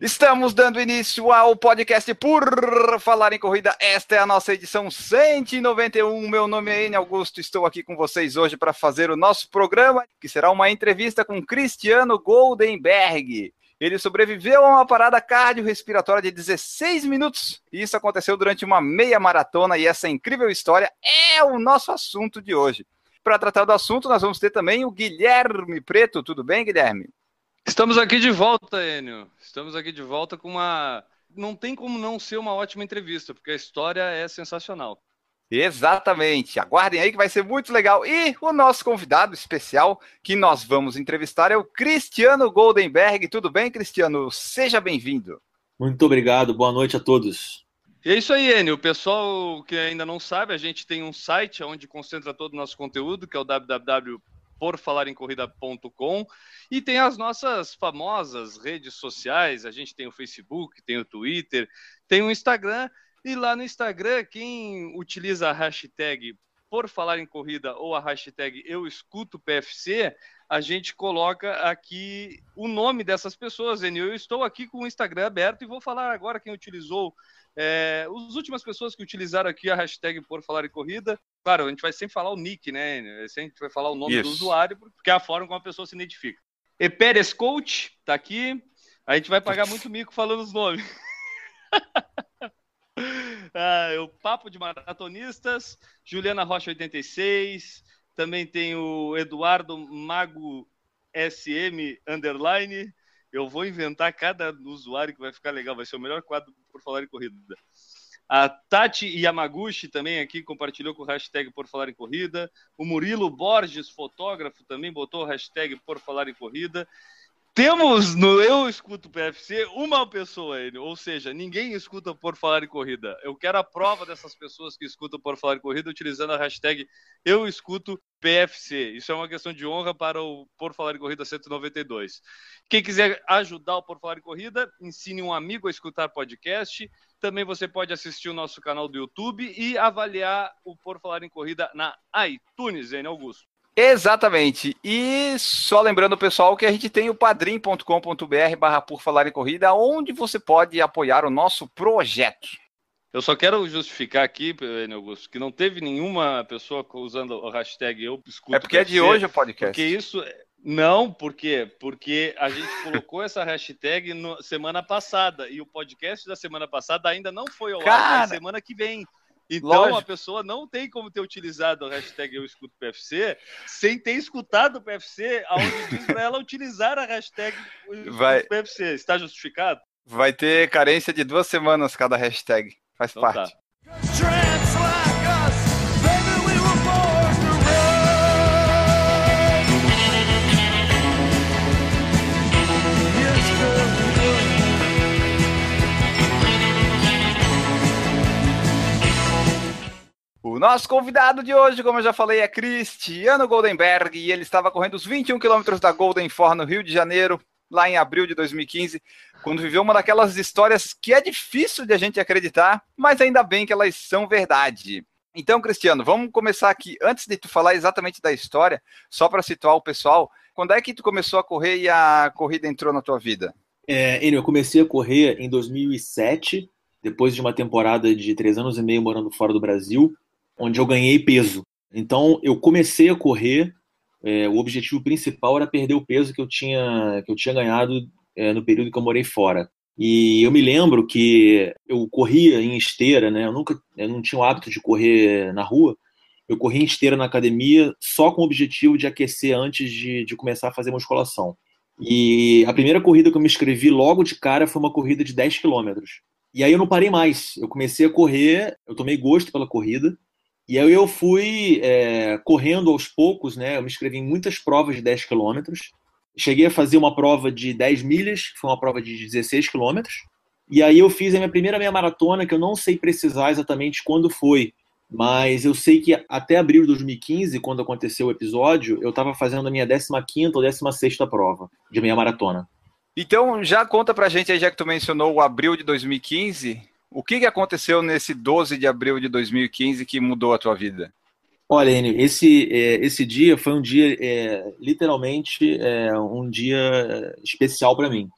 Estamos dando início ao podcast Por Falar em Corrida. Esta é a nossa edição 191. Meu nome é N Augusto. Estou aqui com vocês hoje para fazer o nosso programa, que será uma entrevista com Cristiano Goldenberg. Ele sobreviveu a uma parada cardiorrespiratória de 16 minutos. Isso aconteceu durante uma meia maratona e essa incrível história é o nosso assunto de hoje. Para tratar do assunto, nós vamos ter também o Guilherme Preto. Tudo bem, Guilherme? Estamos aqui de volta, Enio. Estamos aqui de volta com uma. Não tem como não ser uma ótima entrevista, porque a história é sensacional. Exatamente. Aguardem aí que vai ser muito legal. E o nosso convidado especial que nós vamos entrevistar é o Cristiano Goldenberg. Tudo bem, Cristiano? Seja bem-vindo. Muito obrigado. Boa noite a todos. E é isso aí, Enio. O pessoal que ainda não sabe, a gente tem um site onde concentra todo o nosso conteúdo, que é o www porfalarencorrida.com e tem as nossas famosas redes sociais, a gente tem o Facebook, tem o Twitter, tem o Instagram, e lá no Instagram, quem utiliza a hashtag por falar em corrida ou a hashtag eu escuto PFC, a gente coloca aqui o nome dessas pessoas, Enio. Eu estou aqui com o Instagram aberto e vou falar agora quem utilizou é, as últimas pessoas que utilizaram aqui a hashtag por falar em corrida, claro, a gente vai sempre falar o nick, né? A gente vai falar o nome Isso. do usuário, porque é a forma como a pessoa se identifica. E Pérez Coach tá aqui. A gente vai pagar muito mico falando os nomes. ah, o Papo de Maratonistas, Juliana Rocha 86, também tem o Eduardo Mago SM Underline, eu vou inventar cada usuário que vai ficar legal, vai ser o melhor quadro por falar em corrida. A Tati Yamaguchi também aqui compartilhou com o hashtag Por Falar em Corrida. O Murilo Borges, fotógrafo, também botou o hashtag Por Falar em Corrida. Temos no Eu Escuto PFC uma pessoa, ele, ou seja, ninguém escuta por falar em corrida. Eu quero a prova dessas pessoas que escutam por falar em corrida utilizando a hashtag Eu Escuto PFC. Isso é uma questão de honra para o Por Falar em Corrida 192. Quem quiser ajudar o Por Falar em Corrida, ensine um amigo a escutar podcast. Também você pode assistir o nosso canal do YouTube e avaliar o Por Falar em Corrida na iTunes, hein, Augusto? Exatamente. E só lembrando, pessoal, que a gente tem o padrim.com.br barra por falar em corrida, onde você pode apoiar o nosso projeto. Eu só quero justificar aqui, Augusto, que não teve nenhuma pessoa usando o hashtag eu escuto. É porque é de hoje o podcast. Porque isso. Não, por quê? Porque a gente colocou essa hashtag no, semana passada e o podcast da semana passada ainda não foi ao ar, é semana que vem. Então Lógico. a pessoa não tem como ter utilizado a hashtag Eu Escuto PFC sem ter escutado o PFC, onde diz para ela utilizar a hashtag Eu Vai... PFC. Está justificado? Vai ter carência de duas semanas cada hashtag. Faz então parte. Tá. O nosso convidado de hoje, como eu já falei, é Cristiano Goldenberg e ele estava correndo os 21 quilômetros da Golden For no Rio de Janeiro, lá em abril de 2015, quando viveu uma daquelas histórias que é difícil de a gente acreditar, mas ainda bem que elas são verdade. Então, Cristiano, vamos começar aqui. Antes de tu falar exatamente da história, só para situar o pessoal, quando é que tu começou a correr e a corrida entrou na tua vida? É, eu comecei a correr em 2007, depois de uma temporada de três anos e meio morando fora do Brasil onde eu ganhei peso. Então eu comecei a correr. É, o objetivo principal era perder o peso que eu tinha que eu tinha ganhado é, no período que eu morei fora. E eu me lembro que eu corria em esteira, né? Eu nunca, eu não tinha o hábito de correr na rua. Eu corria em esteira na academia só com o objetivo de aquecer antes de, de começar a fazer musculação. E a primeira corrida que eu me inscrevi logo de cara foi uma corrida de 10 quilômetros. E aí eu não parei mais. Eu comecei a correr, eu tomei gosto pela corrida. E aí eu fui é, correndo aos poucos, né? Eu me inscrevi em muitas provas de 10 quilômetros. Cheguei a fazer uma prova de 10 milhas, que foi uma prova de 16 quilômetros. E aí eu fiz a minha primeira meia maratona, que eu não sei precisar exatamente quando foi, Mas eu sei que até abril de 2015, quando aconteceu o episódio, eu estava fazendo a minha 15 ou 16 prova de meia maratona. Então, já conta pra gente aí, já que tu mencionou o abril de 2015, o que, que aconteceu nesse 12 de abril de 2015 que mudou a tua vida? Olha, Enio, esse, é, esse dia foi um dia, é, literalmente, é, um dia especial para mim.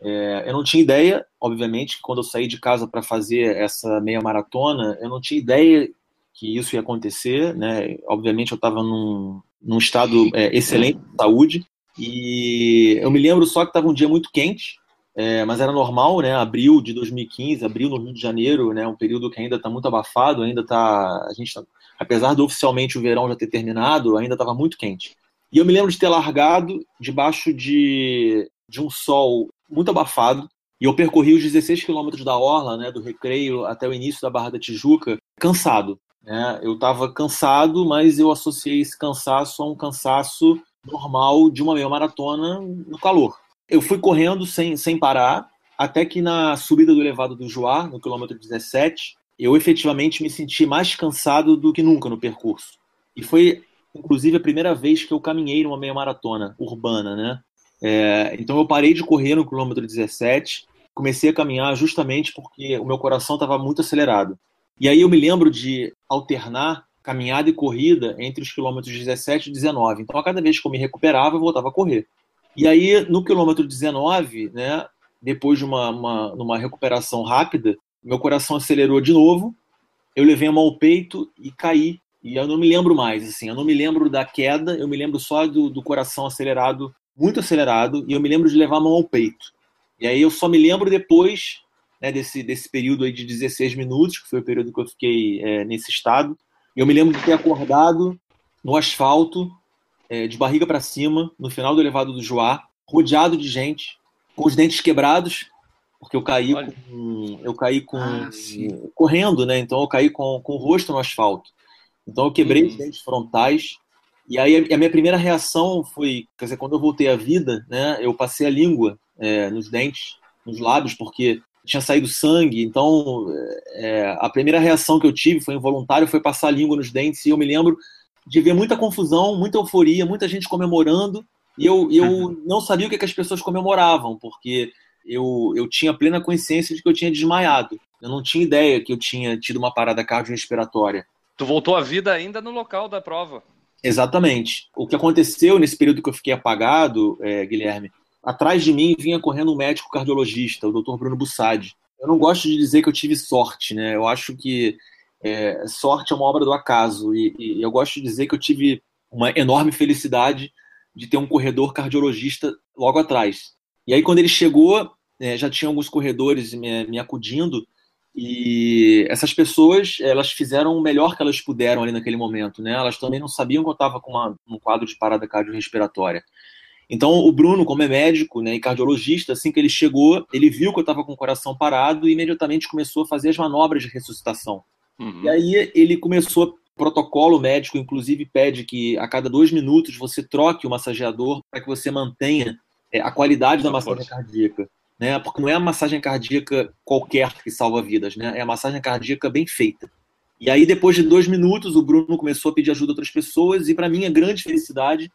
É, eu não tinha ideia, obviamente, quando eu saí de casa para fazer essa meia maratona, eu não tinha ideia que isso ia acontecer, né? Obviamente, eu estava num, num estado é, excelente de saúde e eu me lembro só que estava um dia muito quente, é, mas era normal, né? Abril de 2015, abril no Rio de Janeiro, né? Um período que ainda está muito abafado, ainda está, a gente, tá, apesar de oficialmente o verão já ter terminado, ainda estava muito quente. E eu me lembro de ter largado debaixo de, de um sol muito abafado, e eu percorri os 16 quilômetros da orla, né, do Recreio até o início da Barra da Tijuca, cansado. Né? Eu estava cansado, mas eu associei esse cansaço a um cansaço normal de uma meia maratona no calor. Eu fui correndo sem, sem parar, até que na subida do elevado do Joá, no quilômetro 17, eu efetivamente me senti mais cansado do que nunca no percurso. E foi, inclusive, a primeira vez que eu caminhei numa meia maratona urbana, né? É, então eu parei de correr no quilômetro 17, comecei a caminhar justamente porque o meu coração estava muito acelerado. E aí eu me lembro de alternar caminhada e corrida entre os quilômetros 17 e 19. Então a cada vez que eu me recuperava, eu voltava a correr. E aí no quilômetro 19, né, depois de uma, uma, uma recuperação rápida, meu coração acelerou de novo, eu levei a mão ao peito e caí. E eu não me lembro mais, assim, eu não me lembro da queda, eu me lembro só do, do coração acelerado muito acelerado e eu me lembro de levar a mão ao peito. E aí eu só me lembro depois né, desse, desse período aí de 16 minutos, que foi o período que eu fiquei é, nesse estado. Eu me lembro de ter acordado no asfalto, é, de barriga para cima, no final do elevado do Joá, rodeado de gente, com os dentes quebrados, porque eu caí com, eu caí com ah, correndo, né? Então eu caí com, com o rosto no asfalto. Então eu quebrei hum. os dentes frontais e aí a minha primeira reação foi, quer dizer, quando eu voltei à vida, né, eu passei a língua é, nos dentes, nos lábios, porque tinha saído sangue. Então, é, a primeira reação que eu tive foi involuntária, foi passar a língua nos dentes. E eu me lembro de ver muita confusão, muita euforia, muita gente comemorando. E eu, eu uhum. não sabia o que, que as pessoas comemoravam, porque eu, eu tinha plena consciência de que eu tinha desmaiado. Eu não tinha ideia que eu tinha tido uma parada cardiorrespiratória. Tu voltou à vida ainda no local da prova. Exatamente. O que aconteceu nesse período que eu fiquei apagado, é, Guilherme, atrás de mim vinha correndo um médico cardiologista, o Dr. Bruno Bussadi. Eu não gosto de dizer que eu tive sorte, né? Eu acho que é, sorte é uma obra do acaso e, e, eu gosto de dizer que eu tive uma enorme felicidade de ter um corredor cardiologista logo atrás. E aí quando ele chegou, é, já tinha alguns corredores me, me acudindo e essas pessoas, elas fizeram o melhor que elas puderam ali naquele momento, né? Elas também não sabiam que eu estava com uma, um quadro de parada cardiorrespiratória. Então, o Bruno, como é médico né, e cardiologista, assim que ele chegou, ele viu que eu estava com o coração parado e imediatamente começou a fazer as manobras de ressuscitação. Uhum. E aí ele começou, protocolo médico, inclusive, pede que a cada dois minutos você troque o massageador para que você mantenha é, a qualidade da massagem cardíaca né? Porque não é a massagem cardíaca qualquer que salva vidas, né? É a massagem cardíaca bem feita. E aí, depois de dois minutos, o Bruno começou a pedir ajuda a outras pessoas, e para minha grande felicidade,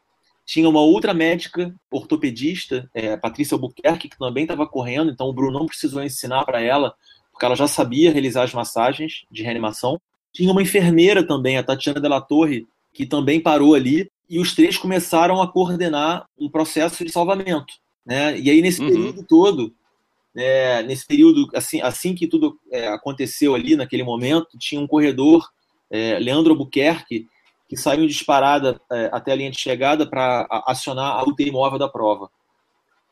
tinha uma outra médica ortopedista, é, Patrícia Albuquerque, que também estava correndo, então o Bruno não precisou ensinar para ela, porque ela já sabia realizar as massagens de reanimação. Tinha uma enfermeira também, a Tatiana Della Torre, que também parou ali, e os três começaram a coordenar um processo de salvamento. Né? E aí, nesse uhum. período todo, é, nesse período, assim, assim que tudo é, aconteceu ali, naquele momento, tinha um corredor, é, Leandro Albuquerque, que saiu disparada é, até a linha de chegada para acionar a UTI móvel da prova.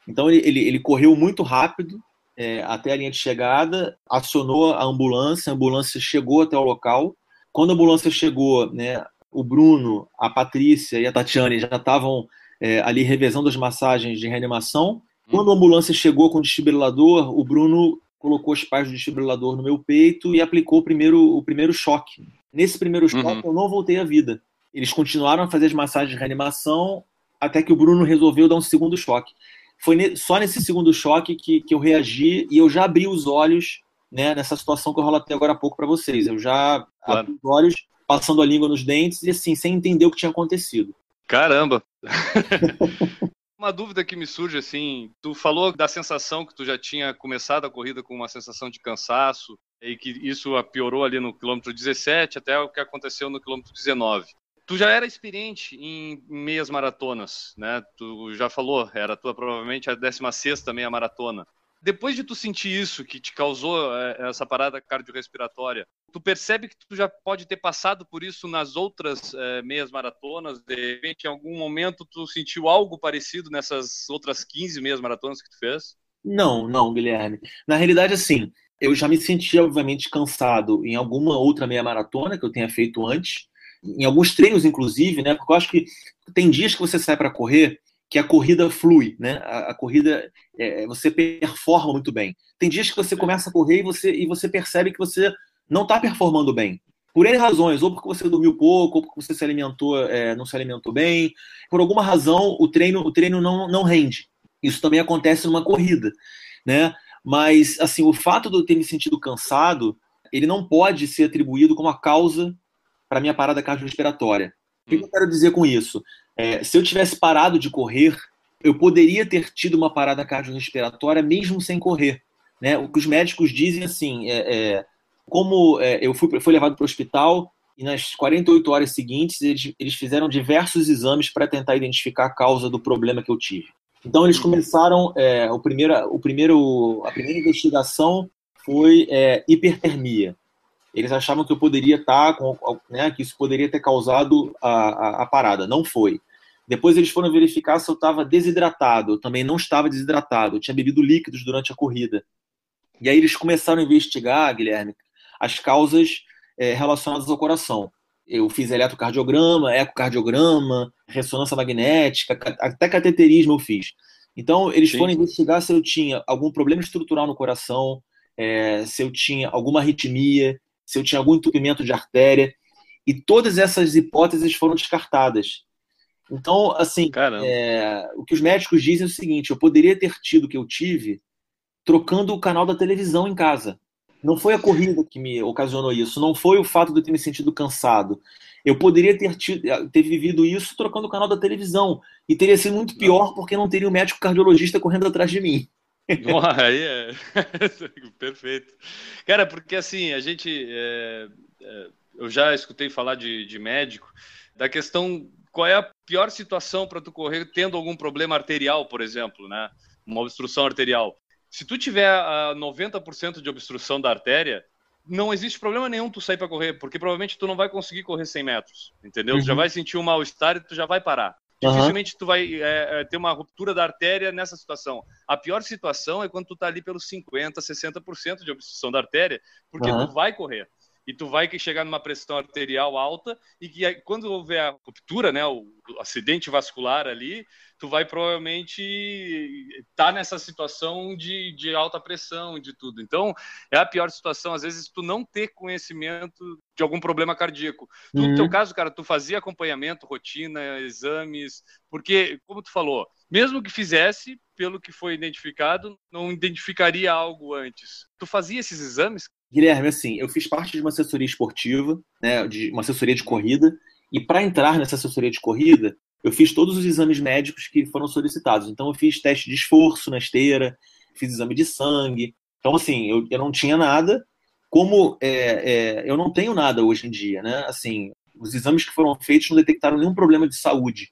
Então, ele, ele, ele correu muito rápido é, até a linha de chegada, acionou a ambulância, a ambulância chegou até o local. Quando a ambulância chegou, né, o Bruno, a Patrícia e a Tatiane já estavam é, ali revezando as massagens de reanimação. Hum. Quando a ambulância chegou com o desfibrilador, o Bruno colocou os pais do desfibrilador no meu peito e aplicou o primeiro, o primeiro choque. Nesse primeiro choque, uhum. eu não voltei à vida. Eles continuaram a fazer as massagens de reanimação até que o Bruno resolveu dar um segundo choque. Foi só nesse segundo choque que, que eu reagi e eu já abri os olhos né, nessa situação que eu relatei agora há pouco para vocês. Eu já claro. abri os olhos, passando a língua nos dentes e assim, sem entender o que tinha acontecido. Caramba! uma dúvida que me surge assim, tu falou da sensação que tu já tinha começado a corrida com uma sensação de cansaço e que isso piorou ali no quilômetro 17 até o que aconteceu no quilômetro 19. Tu já era experiente em meias maratonas, né? Tu já falou, era tua provavelmente a 16 meia maratona. Depois de tu sentir isso, que te causou é, essa parada cardiorrespiratória, tu percebe que tu já pode ter passado por isso nas outras é, meias maratonas? De repente, em algum momento, tu sentiu algo parecido nessas outras 15 meias maratonas que tu fez? Não, não, Guilherme. Na realidade, assim, eu já me senti, obviamente, cansado em alguma outra meia maratona que eu tenha feito antes, em alguns treinos, inclusive, né? Porque eu acho que tem dias que você sai para correr que a corrida flui, né? A, a corrida é, você performa muito bem. Tem dias que você começa a correr e você, e você percebe que você não está performando bem. Por N razões, ou porque você dormiu pouco, ou porque você se alimentou, é, não se alimentou bem. Por alguma razão, o treino, o treino não, não rende. Isso também acontece numa corrida, né? Mas, assim, o fato de eu ter me sentido cansado, ele não pode ser atribuído como a causa para minha parada cardiorrespiratória. O que eu quero dizer com isso? É, se eu tivesse parado de correr, eu poderia ter tido uma parada cardiorrespiratória mesmo sem correr. Né? O que os médicos dizem assim, é, é como é, eu fui, fui levado para o hospital e nas 48 horas seguintes eles, eles fizeram diversos exames para tentar identificar a causa do problema que eu tive. Então eles começaram, é, o primeiro, o primeiro, a primeira investigação foi é, hipertermia. Eles achavam que eu poderia estar com, né, que isso poderia ter causado a, a, a parada. Não foi. Depois eles foram verificar se eu estava desidratado. Eu também não estava desidratado. Eu tinha bebido líquidos durante a corrida. E aí eles começaram a investigar, Guilherme, as causas é, relacionadas ao coração. Eu fiz eletrocardiograma, ecocardiograma, ressonância magnética, até cateterismo eu fiz. Então, eles Sim. foram investigar se eu tinha algum problema estrutural no coração, é, se eu tinha alguma arritmia, se eu tinha algum entupimento de artéria. E todas essas hipóteses foram descartadas. Então, assim, é, o que os médicos dizem é o seguinte: eu poderia ter tido o que eu tive trocando o canal da televisão em casa. Não foi a corrida que me ocasionou isso, não foi o fato de eu ter me sentido cansado. Eu poderia ter, tido, ter vivido isso trocando o canal da televisão. E teria sido muito pior porque não teria um médico cardiologista correndo atrás de mim. Aí é. Perfeito. Cara, porque assim, a gente. É, é, eu já escutei falar de, de médico, da questão qual é a pior situação para tu correr tendo algum problema arterial, por exemplo, né? Uma obstrução arterial. Se tu tiver uh, 90% de obstrução da artéria, não existe problema nenhum tu sair para correr, porque provavelmente tu não vai conseguir correr 100 metros, entendeu? Uhum. Tu já uhum. vai sentir um mal-estar e tu já vai parar. Uhum. Dificilmente tu vai é, é, ter uma ruptura da artéria nessa situação. A pior situação é quando tu tá ali pelos 50, 60% de obstrução da artéria, porque uhum. tu vai correr e tu vai chegar numa pressão arterial alta e que quando houver a ruptura, né, o acidente vascular ali, tu vai provavelmente estar tá nessa situação de, de alta pressão, de tudo. Então, é a pior situação, às vezes, tu não ter conhecimento de algum problema cardíaco. Uhum. No teu caso, cara, tu fazia acompanhamento, rotina, exames, porque, como tu falou, mesmo que fizesse, pelo que foi identificado, não identificaria algo antes. Tu fazia esses exames? Guilherme, assim, eu fiz parte de uma assessoria esportiva, né, de uma assessoria de corrida, e para entrar nessa assessoria de corrida, eu fiz todos os exames médicos que foram solicitados. Então, eu fiz teste de esforço na esteira, fiz exame de sangue. Então, assim, eu, eu não tinha nada. Como é, é, eu não tenho nada hoje em dia, né? Assim, os exames que foram feitos não detectaram nenhum problema de saúde.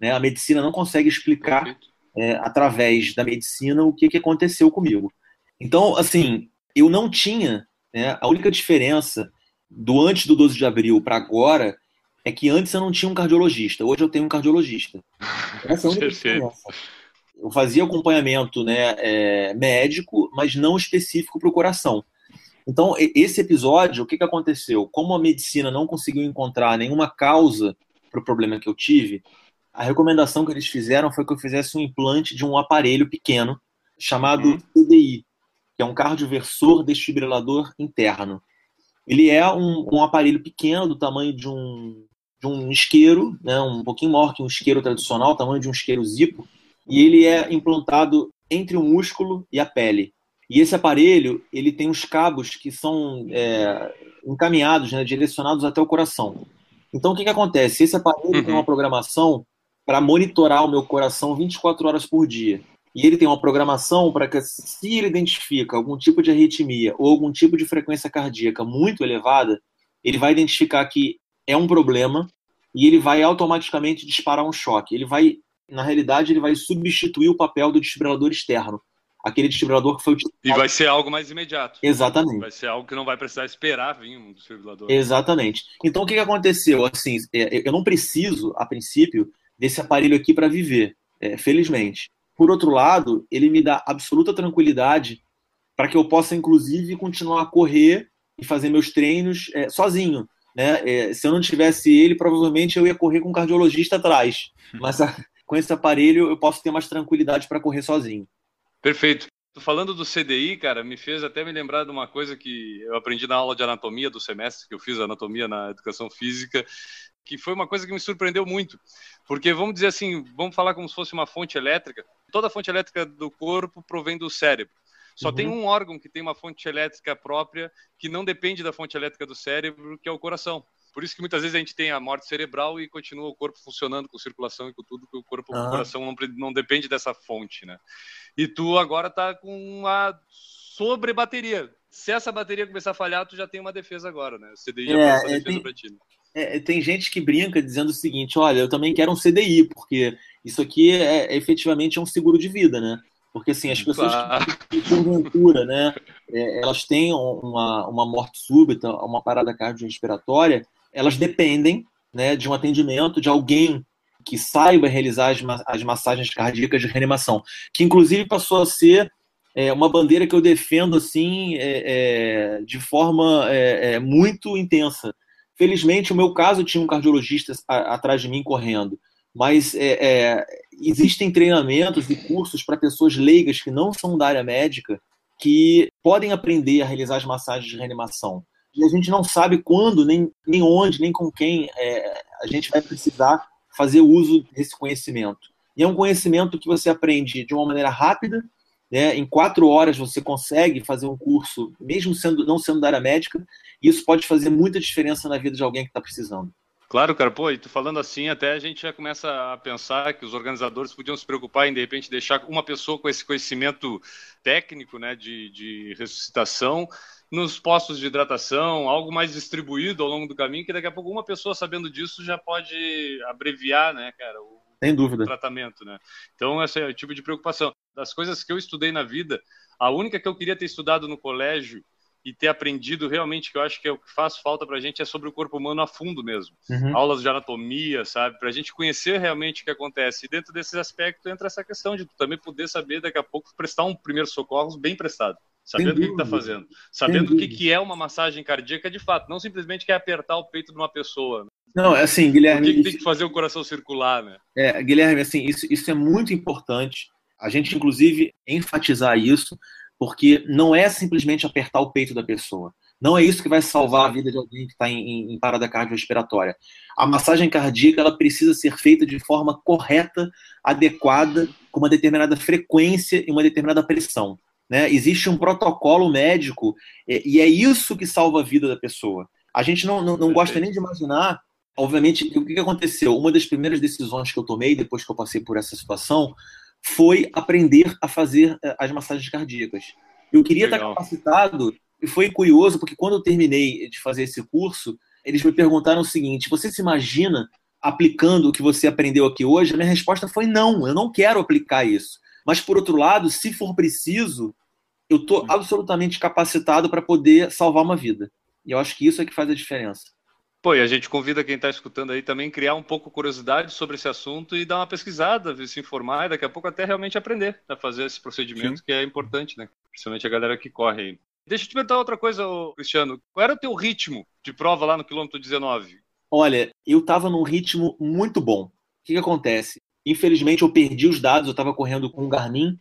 Né? A medicina não consegue explicar é, através da medicina o que, que aconteceu comigo. Então, assim, eu não tinha né? A única diferença do antes do 12 de abril para agora é que antes eu não tinha um cardiologista, hoje eu tenho um cardiologista. Essa é a única diferença. Eu fazia acompanhamento né, é, médico, mas não específico para o coração. Então, esse episódio, o que, que aconteceu? Como a medicina não conseguiu encontrar nenhuma causa para o problema que eu tive, a recomendação que eles fizeram foi que eu fizesse um implante de um aparelho pequeno chamado uhum. CDI, que é um cardioversor desfibrilador interno. Ele é um, um aparelho pequeno, do tamanho de um, de um isqueiro, né, um pouquinho maior que um isqueiro tradicional, tamanho de um isqueiro zipo, e ele é implantado entre o músculo e a pele. E esse aparelho, ele tem uns cabos que são é, encaminhados, né, direcionados até o coração. Então, o que, que acontece? Esse aparelho uhum. tem uma programação para monitorar o meu coração 24 horas por dia. E ele tem uma programação para que, se ele identifica algum tipo de arritmia ou algum tipo de frequência cardíaca muito elevada, ele vai identificar que é um problema e ele vai automaticamente disparar um choque. Ele vai, na realidade, ele vai substituir o papel do desfibrilador externo. Aquele desfibrilador que foi utilizado. E vai ser algo mais imediato. Exatamente. Vai ser algo que não vai precisar esperar vir um desfibrilador. Exatamente. Então, o que, aconteceu? Assim, é, eu não preciso, a princípio, desse aparelho aqui para viver, é, felizmente. Por outro lado, ele me dá absoluta tranquilidade para que eu possa, inclusive, continuar a correr e fazer meus treinos é, sozinho. Né? É, se eu não tivesse ele, provavelmente eu ia correr com um cardiologista atrás. Mas a, com esse aparelho eu posso ter mais tranquilidade para correr sozinho. Perfeito. Falando do CDI, cara, me fez até me lembrar de uma coisa que eu aprendi na aula de anatomia do semestre, que eu fiz anatomia na educação física, que foi uma coisa que me surpreendeu muito. Porque vamos dizer assim, vamos falar como se fosse uma fonte elétrica. Toda fonte elétrica do corpo provém do cérebro. Só uhum. tem um órgão que tem uma fonte elétrica própria que não depende da fonte elétrica do cérebro, que é o coração. Por isso que muitas vezes a gente tem a morte cerebral e continua o corpo funcionando com circulação e com tudo, que o corpo, uhum. o coração não, não depende dessa fonte, né? E tu agora tá com uma sobre bateria. Se essa bateria começar a falhar, tu já tem uma defesa agora, né? O CDI já é, defesa tem, pra ti. Né? É, tem gente que brinca dizendo o seguinte: olha, eu também quero um CDI, porque isso aqui é, é efetivamente é um seguro de vida, né? Porque assim, as pessoas que porventura, né, é, elas têm uma, uma morte súbita, uma parada cardiorrespiratória, elas dependem né, de um atendimento de alguém que saiba realizar as, as massagens cardíacas de reanimação, que inclusive passou a ser é, uma bandeira que eu defendo assim é, é, de forma é, é, muito intensa. Felizmente, o meu caso tinha um cardiologista atrás de mim correndo, mas é, existem treinamentos e cursos para pessoas leigas que não são da área médica que podem aprender a realizar as massagens de reanimação e a gente não sabe quando, nem, nem onde, nem com quem é, a gente vai precisar fazer uso desse conhecimento. E é um conhecimento que você aprende de uma maneira rápida, né? em quatro horas você consegue fazer um curso, mesmo sendo não sendo da área médica, e isso pode fazer muita diferença na vida de alguém que está precisando. Claro, cara, pô, e tu falando assim, até a gente já começa a pensar que os organizadores podiam se preocupar em, de repente, deixar uma pessoa com esse conhecimento técnico, né, de, de ressuscitação, nos postos de hidratação, algo mais distribuído ao longo do caminho, que daqui a pouco uma pessoa sabendo disso já pode abreviar, né, cara, o, Sem dúvida. tratamento, né? Então, esse é o tipo de preocupação. Das coisas que eu estudei na vida, a única que eu queria ter estudado no colégio e ter aprendido realmente, que eu acho que é o que faz falta para a gente, é sobre o corpo humano a fundo mesmo. Uhum. Aulas de anatomia, sabe? Para a gente conhecer realmente o que acontece. E dentro desses aspectos entra essa questão de também poder saber, daqui a pouco, prestar um primeiro socorro bem prestado sabendo o que está fazendo, sabendo o que, que é uma massagem cardíaca de fato, não simplesmente quer apertar o peito de uma pessoa. Né? Não, é assim, Guilherme. Tem que fazer o coração circular, né? É, Guilherme, assim, isso, isso é muito importante. A gente, inclusive, enfatizar isso, porque não é simplesmente apertar o peito da pessoa. Não é isso que vai salvar a vida de alguém que está em, em, parada cardiorrespiratória. A massagem cardíaca ela precisa ser feita de forma correta, adequada, com uma determinada frequência e uma determinada pressão. Né? Existe um protocolo médico e é isso que salva a vida da pessoa. A gente não, não, não gosta nem de imaginar, obviamente, o que aconteceu. Uma das primeiras decisões que eu tomei depois que eu passei por essa situação foi aprender a fazer eh, as massagens cardíacas. Eu queria Legal. estar capacitado e foi curioso porque quando eu terminei de fazer esse curso, eles me perguntaram o seguinte: você se imagina aplicando o que você aprendeu aqui hoje? A minha resposta foi não, eu não quero aplicar isso. Mas por outro lado, se for preciso, eu estou absolutamente capacitado para poder salvar uma vida. E eu acho que isso é que faz a diferença. Pô, e a gente convida quem está escutando aí também criar um pouco curiosidade sobre esse assunto e dar uma pesquisada, se informar e daqui a pouco até realmente aprender a fazer esse procedimento Sim. que é importante, né? Principalmente a galera que corre aí. Deixa eu te perguntar outra coisa, Cristiano. Qual era o teu ritmo de prova lá no quilômetro 19? Olha, eu estava num ritmo muito bom. O que, que acontece? Infelizmente eu perdi os dados, eu estava correndo com o Garmin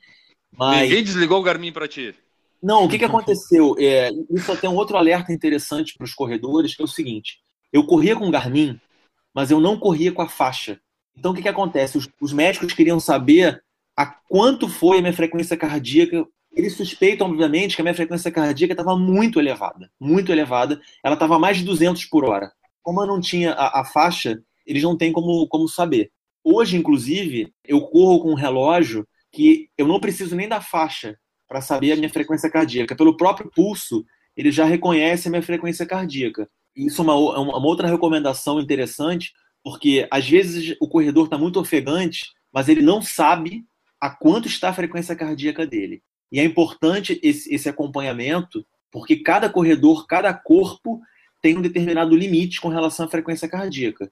mas... Ninguém desligou o Garmin para ti. Não, o que, que aconteceu? É, isso até um outro alerta interessante para os corredores, que é o seguinte: eu corria com o Garmin, mas eu não corria com a faixa. Então, o que, que acontece? Os, os médicos queriam saber a quanto foi a minha frequência cardíaca eles suspeitam, obviamente, que a minha frequência cardíaca estava muito elevada, muito elevada. Ela estava mais de 200 por hora. Como eu não tinha a, a, faixa, eles não têm como, como saber. Hoje, inclusive, eu corro com um relógio que eu não preciso nem da faixa para saber a minha frequência cardíaca. Pelo próprio pulso, ele já reconhece a minha frequência cardíaca. Isso é uma, uma outra recomendação interessante, porque às vezes o corredor está muito ofegante, mas ele não sabe a quanto está a frequência cardíaca dele. E é importante esse, esse acompanhamento, porque cada corredor, cada corpo tem um determinado limite com relação à frequência cardíaca.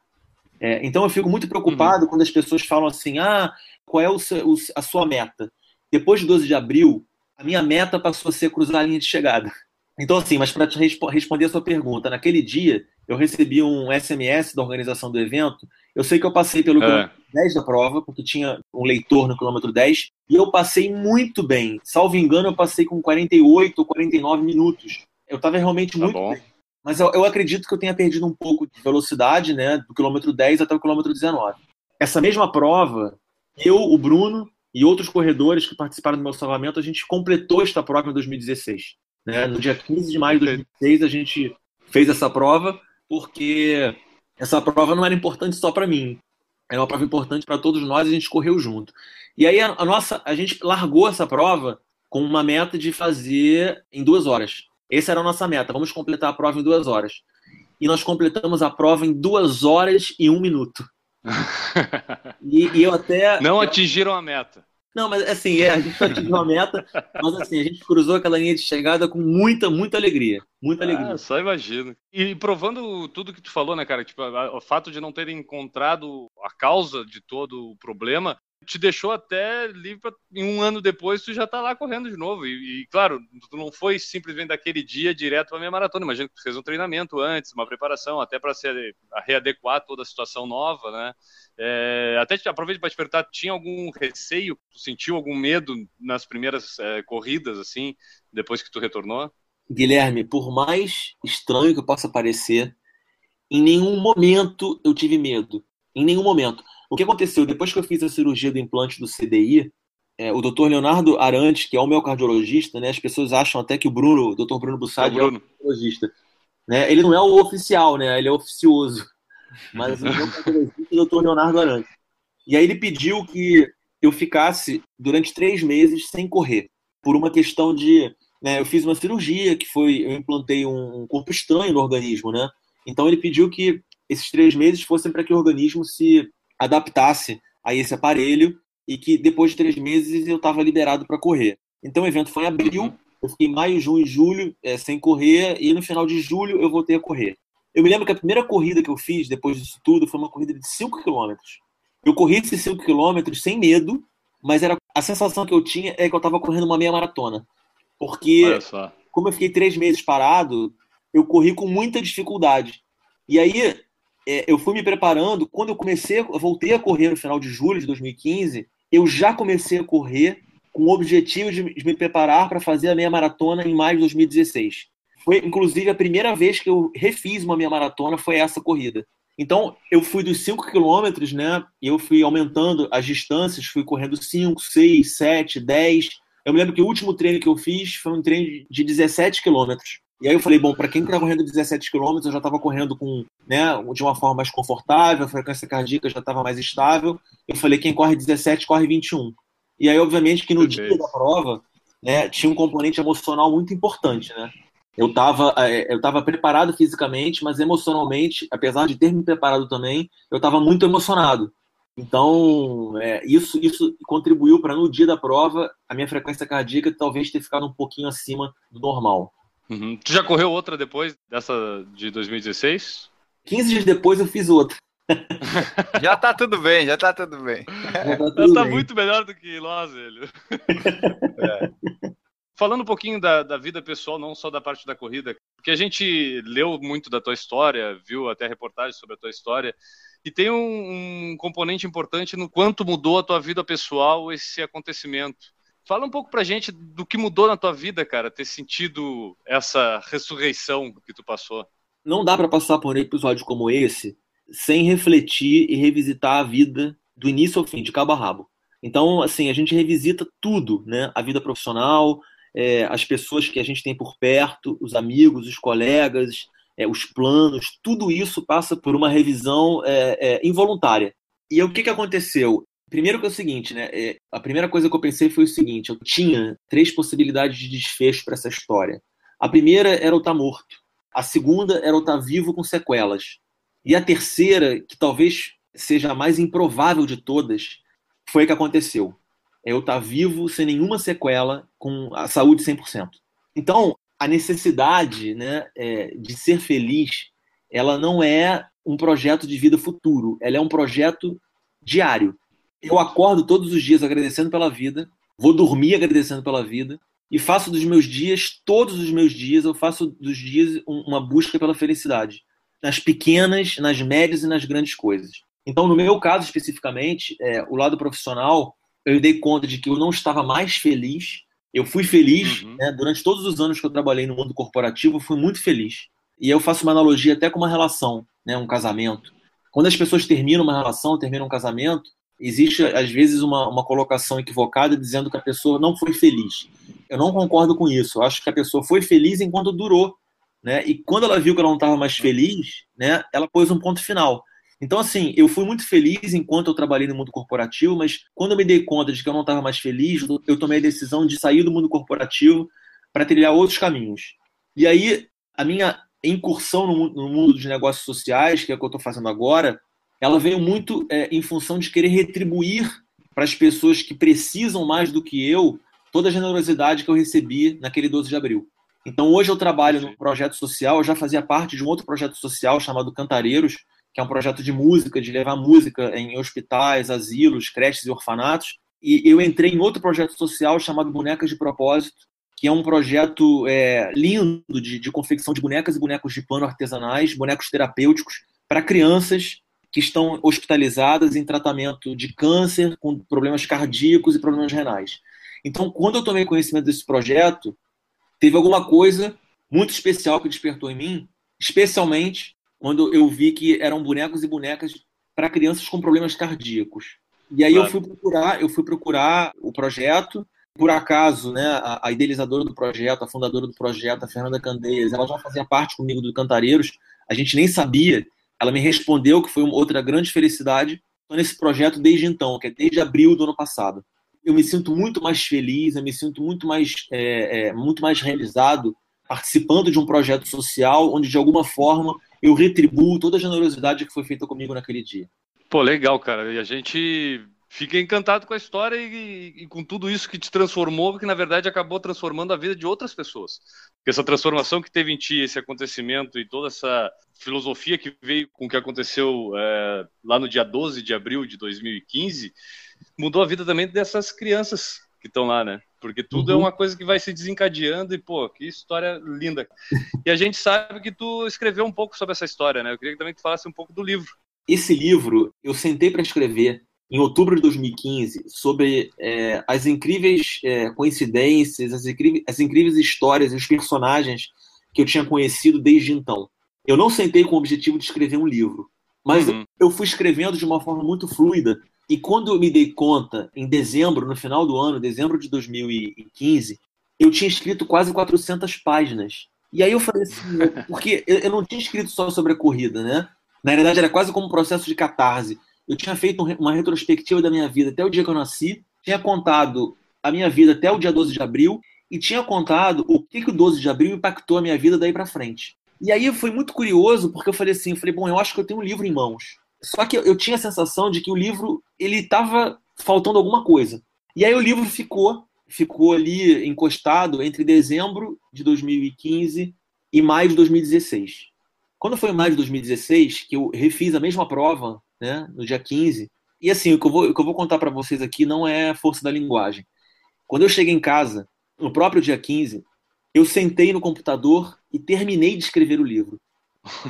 É, então eu fico muito preocupado uhum. quando as pessoas falam assim: ah, qual é o seu, a sua meta? Depois de 12 de abril, a minha meta passou a ser cruzar a linha de chegada. Então, assim, mas para resp responder a sua pergunta, naquele dia eu recebi um SMS da organização do evento. Eu sei que eu passei pelo é. 10 da prova, porque tinha um leitor no quilômetro 10, e eu passei muito bem. Salvo engano, eu passei com 48 ou 49 minutos. Eu estava realmente tá muito bom. bem. Mas eu, eu, acredito que eu tenha perdido um pouco de velocidade, né, do quilômetro 10 até o quilômetro 19. Essa mesma prova, eu, o Bruno e outros corredores que participaram do meu salvamento, a gente completou esta prova em 2016. Né? No dia 15 de maio de 2016, a gente fez essa prova, porque essa prova não era importante só para mim. Era uma prova importante para todos nós e a gente correu junto. E aí a, a, nossa, a gente largou essa prova com uma meta de fazer em duas horas. Essa era a nossa meta. Vamos completar a prova em duas horas. E nós completamos a prova em duas horas e um minuto. e, e, eu até. Não atingiram a meta. Não, mas assim, é, a gente atingiu a meta, mas assim, a gente cruzou aquela linha de chegada com muita, muita alegria. Muita alegria. Ah, só imagino. E provando tudo que tu falou, né, cara? Tipo, o fato de não terem encontrado a causa de todo o problema te deixou até livre pra, em um ano depois tu já tá lá correndo de novo. E, e claro, tu não foi simplesmente daquele dia direto pra minha maratona. Imagina que tu fez um treinamento antes, uma preparação, até para se readequar toda a situação nova, né? É, até te, aproveito para te perguntar, tinha algum receio? Sentiu algum medo nas primeiras é, corridas, assim, depois que tu retornou? Guilherme, por mais estranho que possa parecer, em nenhum momento eu tive medo. Em nenhum momento. O que aconteceu? Depois que eu fiz a cirurgia do implante do CDI, é, o doutor Leonardo Arantes, que é o meu cardiologista, né, as pessoas acham até que o Bruno, o doutor Bruno Bussardi, é, o, Bruno. é o cardiologista. Né? Ele não é o oficial, né? ele é oficioso. Mas o meu cardiologista é o doutor Leonardo Arantes. E aí ele pediu que eu ficasse durante três meses sem correr, por uma questão de. Né, eu fiz uma cirurgia que foi. Eu implantei um corpo estranho no organismo, né? Então ele pediu que esses três meses fossem para que o organismo se adaptasse a esse aparelho e que depois de três meses eu estava liberado para correr. Então o evento foi em abril, eu fiquei maio, junho e julho é, sem correr e no final de julho eu voltei a correr. Eu me lembro que a primeira corrida que eu fiz depois disso tudo foi uma corrida de 5 km. Eu corri esses 5 km sem medo, mas era a sensação que eu tinha é que eu estava correndo uma meia maratona. Porque, como eu fiquei três meses parado, eu corri com muita dificuldade. E aí, é, eu fui me preparando. Quando eu comecei, eu voltei a correr no final de julho de 2015, eu já comecei a correr com o objetivo de me preparar para fazer a meia maratona em maio de 2016. Foi, inclusive, a primeira vez que eu refiz uma meia maratona foi essa corrida. Então, eu fui dos 5 quilômetros, né? E eu fui aumentando as distâncias, fui correndo 5, 6, 7, 10. Eu me lembro que o último treino que eu fiz foi um treino de 17 quilômetros. E aí eu falei, bom, para quem está correndo 17 km, eu já estava correndo com, né, de uma forma mais confortável, a frequência cardíaca já estava mais estável. Eu falei, quem corre 17, corre 21. E aí, obviamente, que no dia da prova, né, tinha um componente emocional muito importante, né? Eu estava é, eu tava preparado fisicamente, mas emocionalmente, apesar de ter me preparado também, eu estava muito emocionado. Então, é, isso, isso contribuiu para no dia da prova a minha frequência cardíaca talvez ter ficado um pouquinho acima do normal. Uhum. Tu já correu outra depois dessa de 2016? 15 dias depois eu fiz outra. já tá tudo bem, já tá tudo bem. Já tá, tudo tá bem. muito melhor do que nós, velho. É. Falando um pouquinho da, da vida pessoal, não só da parte da corrida, porque a gente leu muito da tua história, viu até reportagens sobre a tua história, e tem um, um componente importante no quanto mudou a tua vida pessoal esse acontecimento. Fala um pouco pra gente do que mudou na tua vida, cara, ter sentido essa ressurreição que tu passou. Não dá para passar por um episódio como esse sem refletir e revisitar a vida do início ao fim, de cabo a rabo. Então, assim, a gente revisita tudo, né? A vida profissional, é, as pessoas que a gente tem por perto, os amigos, os colegas, é, os planos, tudo isso passa por uma revisão é, é involuntária. E o que, que aconteceu? Primeiro que é o seguinte, né? É, a primeira coisa que eu pensei foi o seguinte: eu tinha três possibilidades de desfecho para essa história. A primeira era eu estar tá morto. A segunda era eu estar tá vivo com sequelas. E a terceira, que talvez seja a mais improvável de todas, foi a que aconteceu. É eu estar tá vivo sem nenhuma sequela, com a saúde 100%. Então, a necessidade né, é, de ser feliz, ela não é um projeto de vida futuro, ela é um projeto diário. Eu acordo todos os dias agradecendo pela vida, vou dormir agradecendo pela vida e faço dos meus dias, todos os meus dias, eu faço dos dias uma busca pela felicidade, nas pequenas, nas médias e nas grandes coisas. Então, no meu caso especificamente, é, o lado profissional, eu dei conta de que eu não estava mais feliz eu fui feliz, uhum. né, durante todos os anos que eu trabalhei no mundo corporativo, fui muito feliz. E eu faço uma analogia até com uma relação, né, um casamento. Quando as pessoas terminam uma relação, terminam um casamento, existe às vezes uma, uma colocação equivocada dizendo que a pessoa não foi feliz. Eu não concordo com isso. Eu acho que a pessoa foi feliz enquanto durou. Né? E quando ela viu que ela não estava mais feliz, né, ela pôs um ponto final. Então, assim, eu fui muito feliz enquanto eu trabalhei no mundo corporativo, mas quando eu me dei conta de que eu não estava mais feliz, eu tomei a decisão de sair do mundo corporativo para trilhar outros caminhos. E aí, a minha incursão no, no mundo dos negócios sociais, que é o que eu estou fazendo agora, ela veio muito é, em função de querer retribuir para as pessoas que precisam mais do que eu toda a generosidade que eu recebi naquele 12 de abril. Então, hoje eu trabalho no projeto social, eu já fazia parte de um outro projeto social chamado Cantareiros, que é um projeto de música, de levar música em hospitais, asilos, creches e orfanatos. E eu entrei em outro projeto social chamado Bonecas de Propósito, que é um projeto é, lindo de, de confecção de bonecas e bonecos de pano artesanais, bonecos terapêuticos, para crianças que estão hospitalizadas em tratamento de câncer, com problemas cardíacos e problemas renais. Então, quando eu tomei conhecimento desse projeto, teve alguma coisa muito especial que despertou em mim, especialmente quando eu vi que eram bonecos e bonecas para crianças com problemas cardíacos. E aí claro. eu fui procurar, eu fui procurar o projeto. Por acaso, né, a, a, idealizadora do projeto, a fundadora do projeto, a Fernanda Candeias, ela já fazia parte comigo do Cantareiros. A gente nem sabia. Ela me respondeu que foi uma outra grande felicidade. Estou nesse projeto desde então, que é desde abril do ano passado. Eu me sinto muito mais feliz, eu me sinto muito mais, é, é, muito mais realizado participando de um projeto social onde de alguma forma eu retribuo toda a generosidade que foi feita comigo naquele dia. Pô, legal, cara. E a gente fica encantado com a história e, e, com tudo isso que te transformou, que na verdade acabou transformando a vida de outras pessoas. Porque essa transformação que teve em ti, esse acontecimento e toda essa filosofia que veio com o que aconteceu é, lá no dia 12 de abril de 2015, mudou a vida também dessas crianças que estão lá, né? Porque tudo é uhum. é uma coisa que vai se desencadeando e, pô, que história linda. E a gente sabe que tu escreveu um pouco sobre essa história, né? Eu queria também que tu falasse um pouco do livro. Esse livro, eu sentei para escrever em outubro de 2015 sobre é, as incríveis é, coincidências, as incríveis, as incríveis histórias e os personagens que eu tinha conhecido desde então. Eu não sentei com o objetivo de escrever um livro, mas uhum. eu fui escrevendo de uma forma muito fluida e quando eu me dei conta, em dezembro, no final do ano, dezembro de 2015, eu tinha escrito quase 400 páginas. E aí eu falei assim, porque eu não tinha escrito só sobre a corrida, né? Na realidade, era quase como um processo de catarse. Eu tinha feito uma retrospectiva da minha vida até o dia que eu nasci, tinha contado a minha vida até o dia 12 de abril e tinha contado o que, que o 12 de abril impactou a minha vida daí para frente. E aí foi muito curioso, porque eu falei assim, eu falei, bom, eu acho que eu tenho um livro em mãos. Só que eu tinha a sensação de que o livro ele estava faltando alguma coisa. E aí o livro ficou, ficou ali encostado entre dezembro de 2015 e maio de 2016. Quando foi maio de 2016, que eu refiz a mesma prova, né, no dia 15, e assim, o que eu vou, que eu vou contar para vocês aqui não é força da linguagem. Quando eu cheguei em casa, no próprio dia 15, eu sentei no computador e terminei de escrever o livro.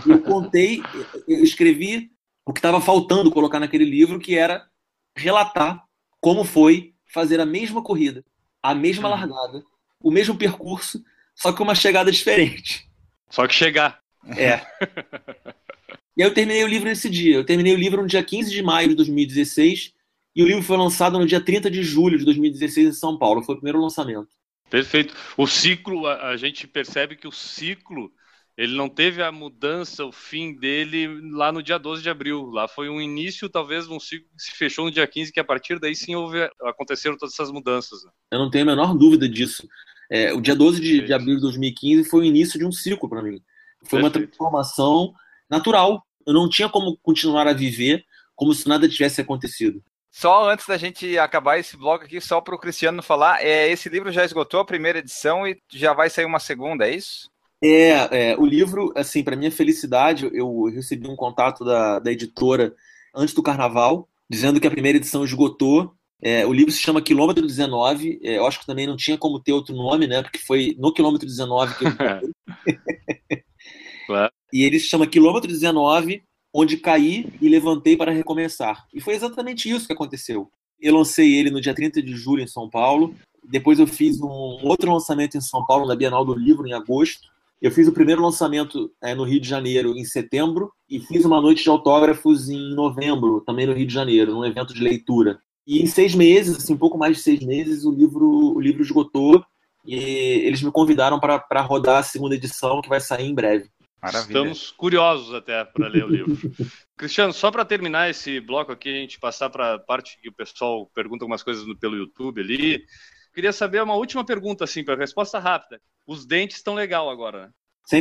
Eu contei, eu escrevi o que estava faltando colocar naquele livro, que era relatar como foi fazer a mesma corrida, a mesma uhum. largada, o mesmo percurso, só que uma chegada diferente. Só que chegar. É. e aí eu terminei o livro nesse dia. Eu terminei o livro no dia 15 de maio de 2016 E o livro foi lançado no dia 30 de julho de 2016 em São Paulo. Foi o primeiro lançamento. Perfeito. O ciclo, a, a gente percebe que o ciclo ele não teve a mudança, o fim dele lá no dia 12 de abril. Lá foi um início, talvez, um ciclo que se fechou no dia 15, que a partir daí sim houve, aconteceram todas essas mudanças. né? Eu não tenho a menor dúvida disso. É, o dia 12 de, de abril de 2015 foi o início de um ciclo para mim. Foi uma Perfeito. transformação natural. Eu não tinha como continuar a viver como se nada tivesse acontecido. Só antes da gente acabar esse blog aqui, só para o Cristiano falar, é, esse livro já esgotou a primeira edição e já vai sair uma segunda, é isso? É, é, o livro, assim, para minha felicidade, eu recebi um contato da, da editora antes do carnaval, dizendo que a primeira edição esgotou. É, o livro se chama Quilômetro 19. É, eu acho que também não tinha como ter outro nome, né? Porque foi no quilômetro 19 que eu Claro. E ele se chama Quilômetro 19, onde caí e levantei para recomeçar. E foi exatamente isso que aconteceu. Eu lancei ele no dia 30 de julho em São Paulo. Depois eu fiz um outro lançamento em São Paulo, na Bienal do Livro, em agosto. Eu fiz o primeiro lançamento é, no Rio de Janeiro em setembro e fiz uma noite de autógrafos em novembro, também no Rio de Janeiro, num evento de leitura. E em seis meses, assim, um pouco mais de seis meses, o livro, o livro esgotou e eles me convidaram para para rodar a segunda edição, que vai sair em breve. Maravilha. Estamos curiosos até para ler o livro. Cristiano, só para terminar esse bloco aqui, a gente passar para a parte que o pessoal pergunta algumas coisas no- pelo YouTube ali. Queria saber uma última pergunta, assim, para resposta rápida. Os dentes estão legal agora, né?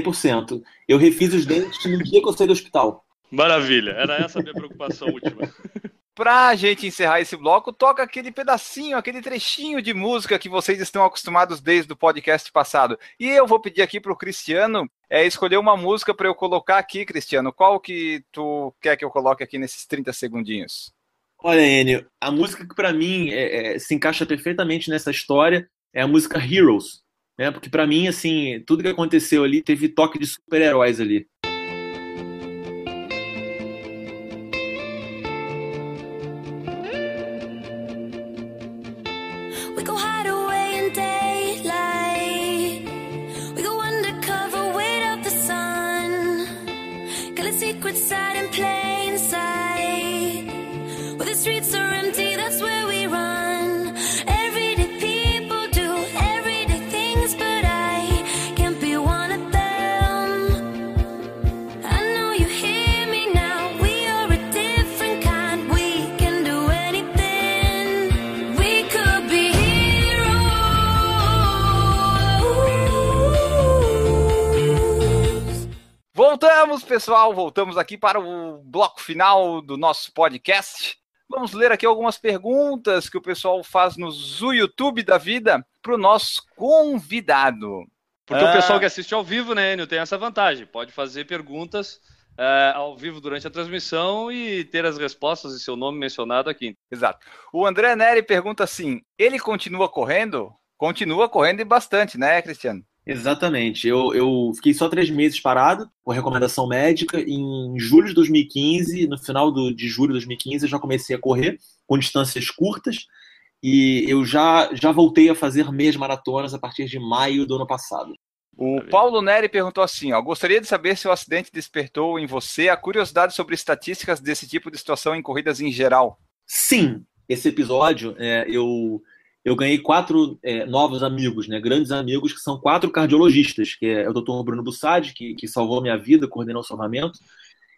100%. Eu refiz os dentes no dia que eu saí do hospital. Maravilha, era essa a minha preocupação última. Pra gente encerrar esse bloco, toca aquele pedacinho, aquele trechinho de música que vocês estão acostumados desde o podcast passado. E eu vou pedir aqui pro Cristiano é, escolher uma música para eu colocar aqui, Cristiano. Qual que tu quer que eu coloque aqui nesses 30 segundinhos? Olha, Enio, a música que para mim é, é, se encaixa perfeitamente nessa história é a música Heroes, né? Porque para mim, assim, tudo que aconteceu ali teve toque de super-heróis ali. Voltamos, pessoal, voltamos aqui para o bloco final do nosso podcast. Vamos ler aqui algumas perguntas que o pessoal faz no YouTube da vida para o nosso convidado. Porque Ah. o pessoal que assiste ao vivo, né, Enio, tem essa vantagem. Pode fazer perguntas eh, ao vivo durante a transmissão e ter as respostas e seu nome mencionado aqui. Exato. O André Neri pergunta assim: ele continua correndo? Continua correndo e bastante, né, Cristiano? Exatamente. Eu, eu fiquei só três meses parado, por recomendação médica. Em julho de 2015, no final do, de julho de 2015, eu já comecei a correr com distâncias curtas. E eu já, já voltei a fazer meias maratonas a partir de maio do ano passado. O. Paulo Neri perguntou assim: ó, gostaria de saber se o acidente despertou em você a curiosidade sobre estatísticas desse tipo de situação em corridas em geral. Sim, esse episódio é, eu, eu ganhei quatro é, novos amigos, né, grandes amigos, que são quatro cardiologistas, que é o Dr. Bruno Bussadi, que, que salvou minha vida, coordenou o salvamento,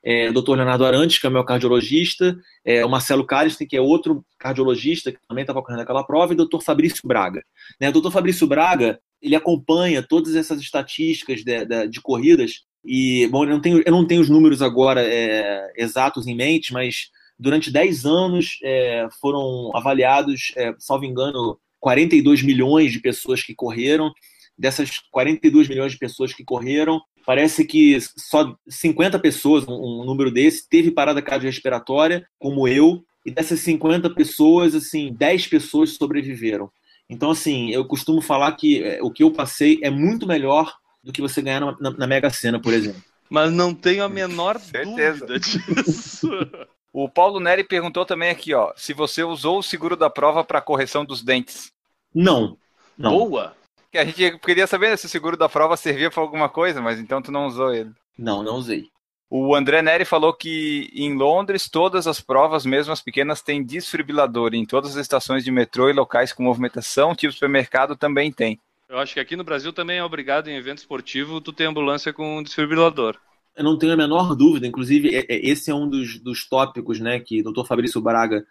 é, o Dr. Leonardo Arantes, que é meu cardiologista, é, o Marcelo Caristen, que é outro cardiologista, que também estava correndo aquela prova, e o Dr. Fabrício Braga. Né, o Dr. Fabrício Braga, ele acompanha todas essas estatísticas de, de, de corridas, e, bom, eu não tenho, eu não tenho os números agora é, exatos em mente, mas durante 10 anos é, foram avaliados, é, salvo engano, 42 milhões de pessoas que correram. Dessas 42 milhões de pessoas que correram, parece que só 50 pessoas, um, um número desse, teve parada cardiorrespiratória, como eu, e dessas 50 pessoas, assim, 10 pessoas sobreviveram. Então, assim, eu costumo falar que é, o que eu passei é muito melhor do que você ganhar na, na, na Mega Sena, por exemplo. Mas não tenho a menor Certeza. dúvida disso. O Paulo Neri perguntou também aqui, ó, se você usou o seguro da prova para correção dos dentes. Não, não. Boa! Que a gente queria saber se o seguro da prova servia para alguma coisa, mas então tu não usou ele. Não, não usei. O André Neri falou que em Londres todas as provas, mesmo as pequenas, têm desfibrilador. Em todas as estações de metrô e locais com movimentação, tipo supermercado, também tem. Eu acho que aqui no Brasil também é obrigado em evento esportivo tu ter ambulância com desfibrilador. Eu não tenho a menor dúvida, inclusive é- é- esse é um dos, dos tópicos né, que o Dr. Fabrício Braga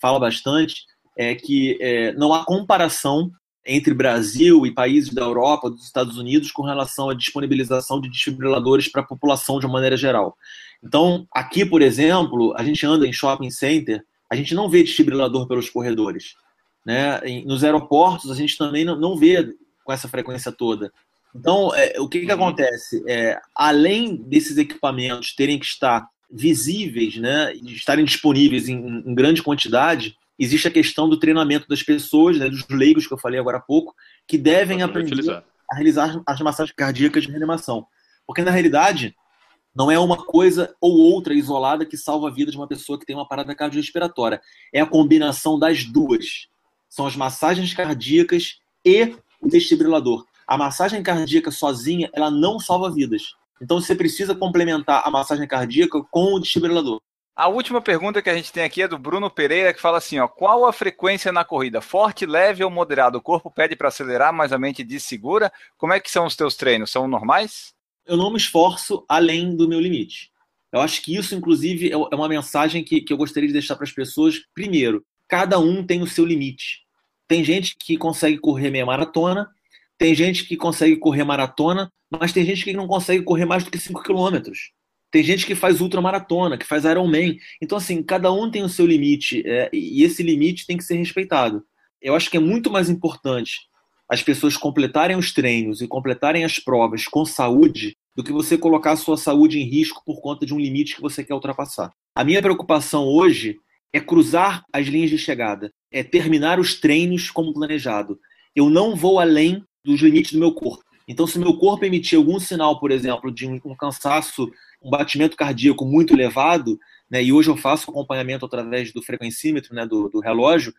fala bastante, é que é, não há comparação entre Brasil e países da Europa, dos Estados Unidos, com relação à disponibilização de desfibriladores para a população de uma maneira geral. Então, aqui, por exemplo, a gente anda em shopping center, a gente não vê desfibrilador pelos corredores. Né? Nos aeroportos, a gente também não vê com essa frequência toda. Então, é, o que, que Uhum. acontece? É, além desses equipamentos terem que estar visíveis, né, estarem disponíveis em, em grande quantidade, existe a questão do treinamento das pessoas, né, dos leigos que eu falei agora há pouco, que devem aprender utilizar. a realizar as massagens cardíacas de reanimação. Porque, na realidade, não é uma coisa ou outra isolada que salva a vida de uma pessoa que tem uma parada cardiorrespiratória. É a combinação das duas. São as massagens cardíacas e o desfibrilador. A massagem cardíaca sozinha, ela não salva vidas. Então você precisa complementar a massagem cardíaca com o desfibrilador. A última pergunta que a gente tem aqui é do Bruno Pereira, que fala assim: ó, qual a frequência na corrida? Forte, leve ou moderado? O corpo pede para acelerar, mas a mente diz segura. Como é que são os teus treinos? São normais? eu não me esforço além do meu limite. Eu acho que isso, inclusive, é é uma mensagem que, que eu gostaria de deixar para as pessoas. Primeiro, cada um tem o seu limite. Tem gente que consegue correr meia maratona, tem gente que consegue correr maratona, mas tem gente que não consegue correr mais do que 5 quilômetros. Tem gente que faz ultramaratona, que faz Ironman. Então, assim, cada um tem o seu limite é, e esse limite tem que ser respeitado. Eu acho que é muito mais importante as pessoas completarem os treinos e completarem as provas com saúde do que você colocar a sua saúde em risco por conta de um limite que você quer ultrapassar. A minha preocupação hoje é cruzar as linhas de chegada, é terminar os treinos como planejado. Eu não vou além dos limites do meu corpo. Então, se meu corpo emitir algum sinal, por exemplo, de um, cansaço, um batimento cardíaco muito elevado, né, e hoje eu faço acompanhamento através do frequencímetro, né, do, do relógio,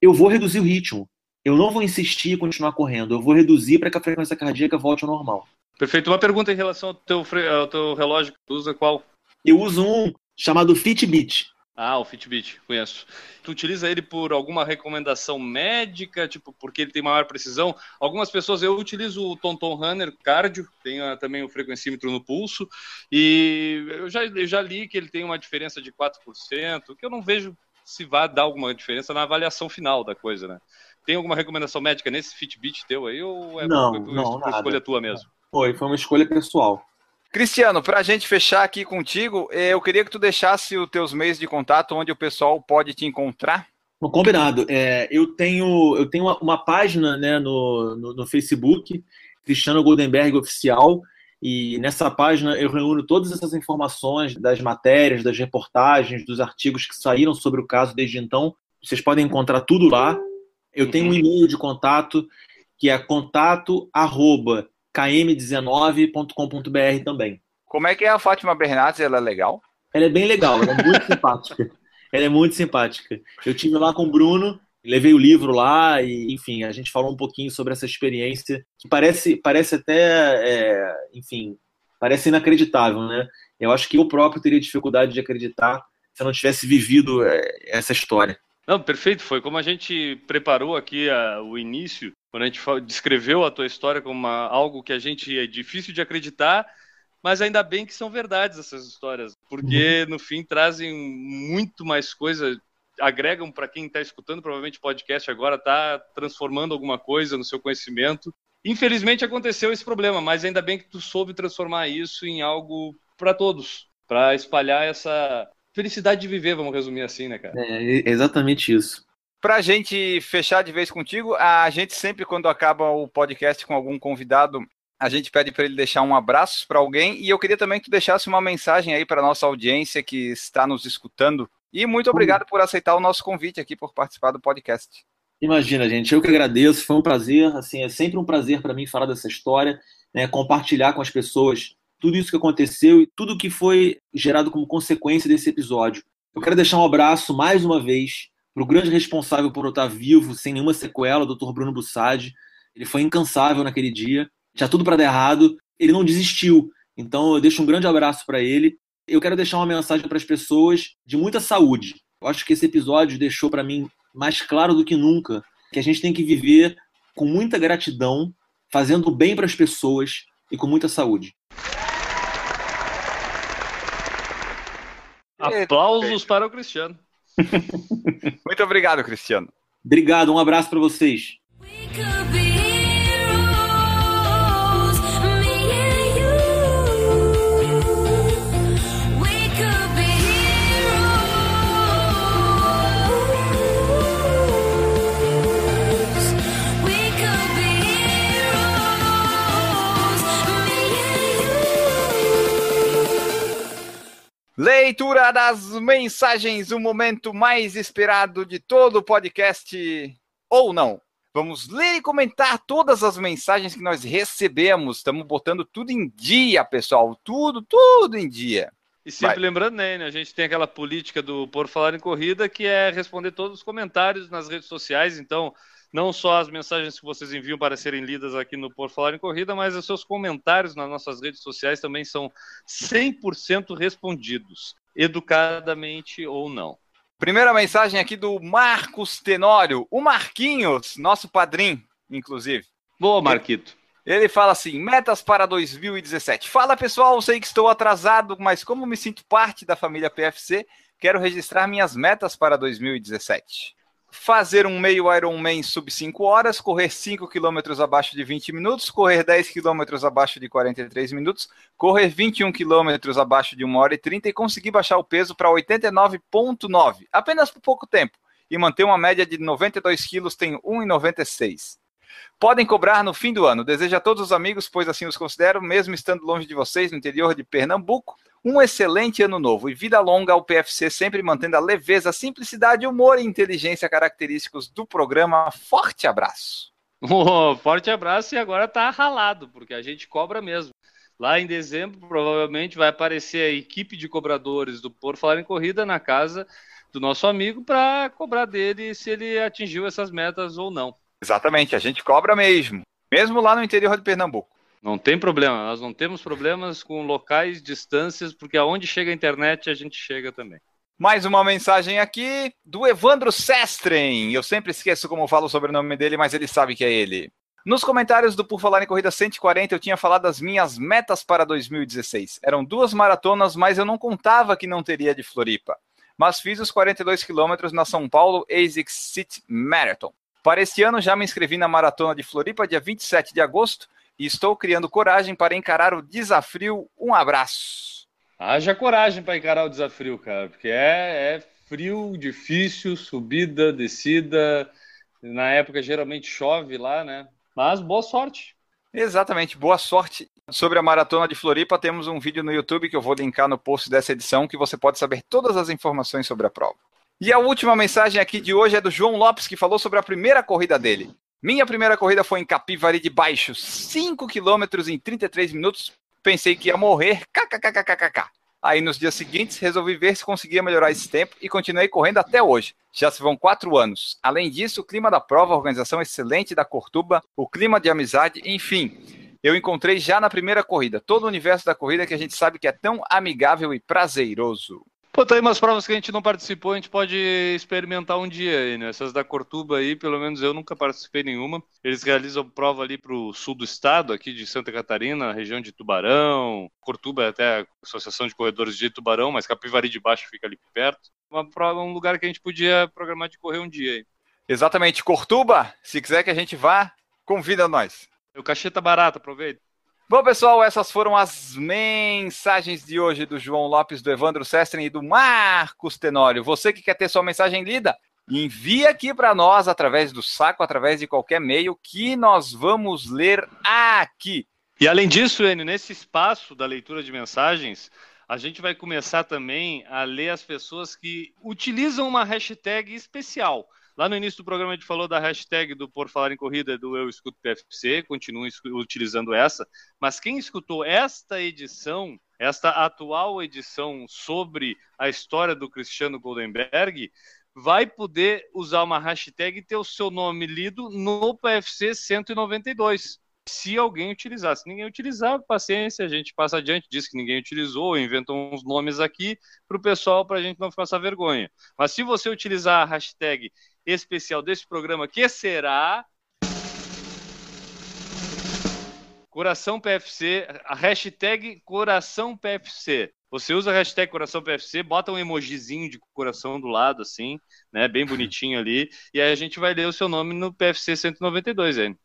eu vou reduzir o ritmo. Eu não vou insistir em continuar correndo, eu vou reduzir para que a frequência cardíaca volte ao normal. Perfeito. Uma pergunta em relação ao teu, ao teu relógio que tu usa, qual? Eu uso um chamado Fitbit. Ah, o Fitbit, conheço. Tu utiliza ele por alguma recomendação médica, tipo, porque ele tem maior precisão? Algumas pessoas, eu utilizo o Tonton Runner Cardio, tem ah, também o frequencímetro no pulso, e eu já, eu já li que ele tem uma diferença de 4%, que eu não vejo se vai dar alguma diferença na avaliação final da coisa, né? Tem alguma recomendação médica nesse Fitbit teu aí, ou é Não, não, escolha tua mesmo? Foi, foi uma escolha pessoal. Cristiano, para a gente fechar aqui contigo, eh, eu queria que tu deixasse os teus meios de contato onde o pessoal pode te encontrar. Combinado. É, eu tenho, eu tenho uma, uma página né, no, no, no Facebook, Cristiano Goldenberg Oficial, e nessa página eu reúno todas essas informações das matérias, das reportagens, dos artigos que saíram sobre o caso desde então. Vocês podem encontrar tudo lá. Eu tenho um e-mail de contato que é contato@km19.com.br também. Como é que é a Fátima Bernardes? Ela é legal? Ela é bem legal, ela é muito simpática. Ela é muito simpática. Eu tive lá com o Bruno, levei o livro lá e, enfim, a gente falou um pouquinho sobre essa experiência que parece, parece até, é, enfim, parece inacreditável, né? Eu acho que eu próprio teria dificuldade de acreditar se eu não tivesse vivido é, essa história. Não, perfeito. Foi como a gente preparou aqui a- o início, quando a gente descreveu a tua história como uma- algo que a gente é difícil de acreditar, mas ainda bem que são verdades essas histórias, porque no fim trazem muito mais coisa, agregam para quem está escutando provavelmente o podcast agora, está transformando alguma coisa no seu conhecimento. Infelizmente aconteceu esse problema, mas ainda bem que tu soube transformar isso em algo para todos, para espalhar essa felicidade de viver, vamos resumir assim, né, cara? É exatamente isso. Pra gente fechar de vez contigo, a gente sempre, quando acaba o podcast com algum convidado, a gente pede para ele deixar um abraço para alguém. E eu queria também que tu deixasse uma mensagem aí para nossa audiência que está nos escutando. E muito obrigado por aceitar o nosso convite aqui, por participar do podcast. Imagina, gente, eu que agradeço, foi um prazer, assim, é sempre um prazer para mim falar dessa história, né, compartilhar com as pessoas tudo isso que aconteceu e tudo que foi gerado como consequência desse episódio. Eu quero deixar um abraço mais uma vez para o grande responsável por eu estar vivo, sem nenhuma sequela, o Dr. Bruno Bussadi. Ele foi incansável naquele dia, tinha tudo para dar errado, ele não desistiu. Então eu deixo um grande abraço para ele. eu quero deixar uma mensagem para as pessoas de muita saúde. Eu acho que esse episódio deixou para mim mais claro do que nunca que a gente tem que viver com muita gratidão, fazendo bem para as pessoas e com muita saúde. Aplausos para o Cristiano. Muito obrigado, Cristiano. Obrigado, um abraço para vocês. Leitura das mensagens, o momento mais esperado de todo o podcast, ou não. Vamos ler e comentar todas as mensagens que nós recebemos. Estamos botando tudo em dia, pessoal. Tudo, tudo em dia. E sempre Vai. lembrando, né, a gente tem aquela política do Por Falar em Corrida, que é responder todos os comentários nas redes sociais. Então, não só as mensagens que vocês enviam para serem lidas aqui no Por Falar em Corrida, mas os seus comentários nas nossas redes sociais também são 100% respondidos, educadamente ou não. Primeira mensagem aqui do Marcos Tenório, o Marquinhos, nosso padrinho, inclusive. Boa, Marquito. Ele fala assim: metas para 2017. Fala pessoal, sei que estou atrasado, mas como me sinto parte da família PFC, quero registrar minhas metas para 2017. Fazer um meio Ironman sub 5 horas, correr 5 km abaixo de 20 minutos, correr 10 km abaixo de 43 minutos, correr 21 km abaixo de 1 hora e 30 e conseguir baixar o peso para 89,9, apenas por pouco tempo, e manter uma média de 92 quilos, tenho 1,96. Podem cobrar no fim do ano. Desejo a todos os amigos, pois assim os considero, mesmo estando longe de vocês, no interior de Pernambuco, um excelente ano novo e vida longa ao PFC, sempre mantendo a leveza, simplicidade, humor e inteligência característicos do programa. Forte abraço. Oh, forte abraço e agora tá ralado, porque a gente cobra mesmo. Lá em dezembro, provavelmente vai aparecer a equipe de cobradores do Por Falar em Corrida na casa do nosso amigo para cobrar dele se ele atingiu essas metas ou não. Exatamente, a gente cobra mesmo, mesmo lá no interior de Pernambuco. Não tem problema, nós não temos problemas com locais, distâncias, porque aonde chega a internet a gente chega também. Mais uma mensagem aqui do Evandro Sestren. Eu sempre esqueço como falo o sobrenome dele, mas ele sabe que é ele. Nos comentários do Por Falar em Corrida 140, eu tinha falado das minhas metas para 2016. Eram duas maratonas, mas eu não contava que não teria de Floripa. Mas fiz os 42 quilômetros na São Paulo ASICS City Marathon. Para este ano, já me inscrevi na maratona de Floripa, dia 27 de agosto, e estou criando coragem para encarar o desafio. Um abraço. Haja coragem para encarar o desafio, cara, porque é, é frio, difícil, subida, descida. Na época geralmente chove lá, né? Mas boa sorte. Exatamente, boa sorte. Sobre a maratona de Floripa, temos um vídeo no YouTube que eu vou linkar no post dessa edição, que você pode saber todas as informações sobre a prova. E a última mensagem aqui de hoje é do João Lopes, que falou sobre a primeira corrida dele. Minha primeira corrida foi em Capivari de Baixo, 5 quilômetros em 33 minutos. Pensei que ia morrer, kkkkkk. Aí nos dias seguintes resolvi ver se conseguia melhorar esse tempo e continuei correndo até hoje. Já se vão quatro anos. Além disso, o clima da prova, a organização excelente da Cortuba, o clima de amizade, enfim. Eu encontrei já na primeira corrida todo o universo da corrida que a gente sabe que é tão amigável e prazeroso. Pô, tá aí umas provas que a gente não participou, a gente pode experimentar um dia aí, né? Essas da Cortuba aí, pelo menos eu nunca participei nenhuma. Eles realizam prova ali pro sul do estado, aqui de Santa Catarina, região de Tubarão. Cortuba é até a Associação de Corredores de Tubarão, mas Capivari de Baixo fica ali perto. Uma prova, um lugar que a gente podia programar de correr um dia aí. Exatamente, Cortuba, se quiser que a gente vá, convida nós. O cachê tá barato, aproveita. Bom, pessoal, essas foram as mensagens de hoje do João Lopes, do Evandro Sestren e do Marcos Tenório. Você que quer ter sua mensagem lida, envie aqui para nós através do saco, através de qualquer meio, que nós vamos ler aqui. E além disso, Enio, nesse espaço da leitura de mensagens, a gente vai começar também a ler as pessoas que utilizam uma hashtag especial. Lá no início do programa a gente falou da hashtag do Por Falar em Corrida do Eu Escuto PFC, continuo utilizando essa, mas quem escutou esta edição, esta atual edição sobre a história do Cristiano Goldenberg, vai poder usar uma hashtag e ter o seu nome lido no PFC 192. se alguém utilizar. Se ninguém utilizar, paciência, a gente passa adiante, diz que ninguém utilizou, inventa uns nomes aqui para o pessoal, para a gente não ficar essa vergonha. Mas se você utilizar a hashtag especial desse programa, que será Coração PFC, a hashtag Coração PFC. Você usa a hashtag Coração PFC, bota um emojizinho de coração do lado, assim, né? Bem bonitinho ali. E aí a gente vai ler o seu nome no PFC 192, hein?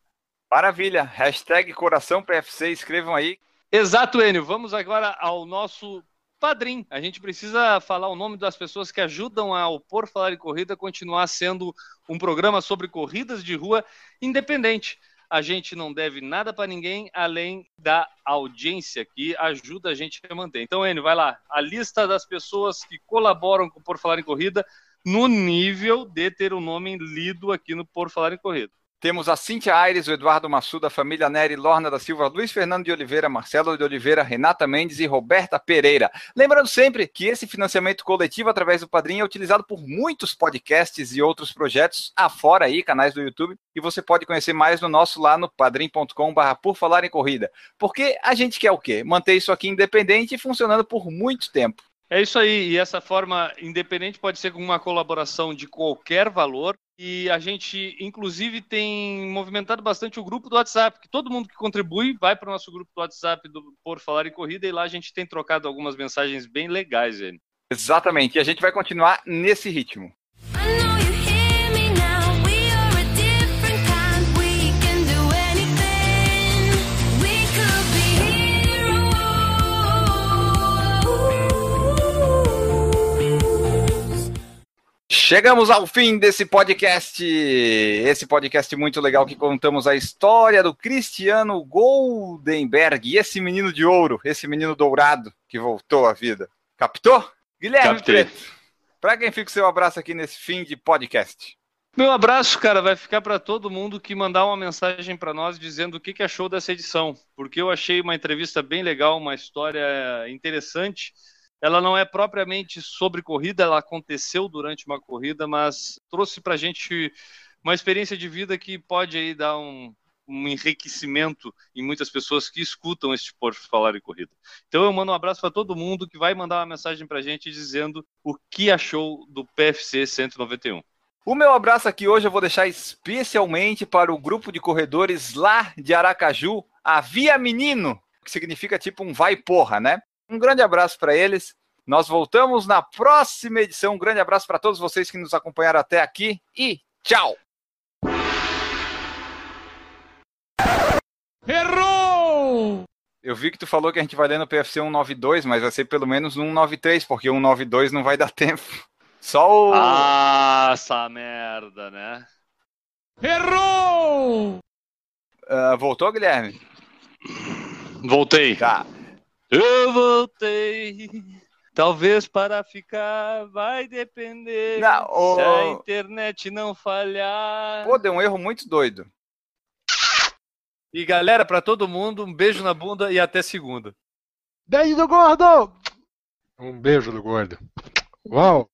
Maravilha. Hashtag Coração PFC, escrevam aí. Exato, Enio. Vamos agora ao nosso padrim. A gente precisa falar o nome das pessoas que ajudam ao Por Falar em Corrida continuar sendo um programa sobre corridas de rua independente. A gente não deve nada para ninguém além da audiência que ajuda a gente a manter. Então, Enio, vai lá. A lista das pessoas que colaboram com o Por Falar em Corrida no nível de ter o nome lido aqui no Por Falar em Corrida. Temos a Cintia Aires, o Eduardo Massuda, a família Nery, Lorna da Silva, Luiz Fernando de Oliveira, Marcelo de Oliveira, Renata Mendes e Roberta Pereira. Lembrando sempre que esse financiamento coletivo através do Padrinho é utilizado por muitos podcasts e outros projetos afora aí, canais do YouTube, e você pode conhecer mais no nosso lá no padrim.com.br por falar em corrida. Porque a gente quer o quê? Manter isso aqui independente e funcionando por muito tempo. É isso aí, e essa forma independente pode ser com uma colaboração de qualquer valor. E a gente, inclusive, tem movimentado bastante o grupo do WhatsApp, que todo mundo que contribui vai para o nosso grupo do WhatsApp do Por Falar em Corrida, e lá a gente tem trocado algumas mensagens bem legais, velho. Exatamente, e a gente vai continuar nesse ritmo. Chegamos ao fim desse podcast. Esse podcast muito legal que contamos a história do Cristiano Goldenberg e esse menino de ouro, esse menino dourado que voltou à vida. Captou? Guilherme Captei. Preto, para quem fica o seu abraço aqui nesse fim de podcast? Meu abraço, cara, vai ficar para todo mundo que mandar uma mensagem para nós dizendo o que, que achou dessa edição, porque eu achei uma entrevista bem legal, uma história interessante. Ela não é propriamente sobre corrida, ela aconteceu durante uma corrida, mas trouxe para gente uma experiência de vida que pode aí dar um, um enriquecimento em muitas pessoas que escutam este por falar em corrida. Então eu mando um abraço para todo mundo que vai mandar uma mensagem para gente dizendo o que achou do PFC 191. O meu abraço aqui hoje eu vou deixar especialmente para o grupo de corredores lá de Aracaju, a Via Menino, que significa tipo um vai porra, né? Um grande abraço para eles. Nós voltamos na próxima edição. Um grande abraço para todos vocês que nos acompanharam até aqui e tchau! Errou! Eu vi que tu falou que a gente vai ler no PFC 192, mas vai ser pelo menos 193, porque 192 não vai dar tempo. Só o. Ah, essa merda, né? Errou! Ah, voltou, Guilherme? Voltei. Tá. Eu voltei. Talvez para ficar vai depender. Não, ô- Se a internet não falhar. Pô, deu um erro muito doido. E galera, para todo mundo, um beijo na bunda e até segunda. Beijo do gordo! Um beijo do gordo. Uau!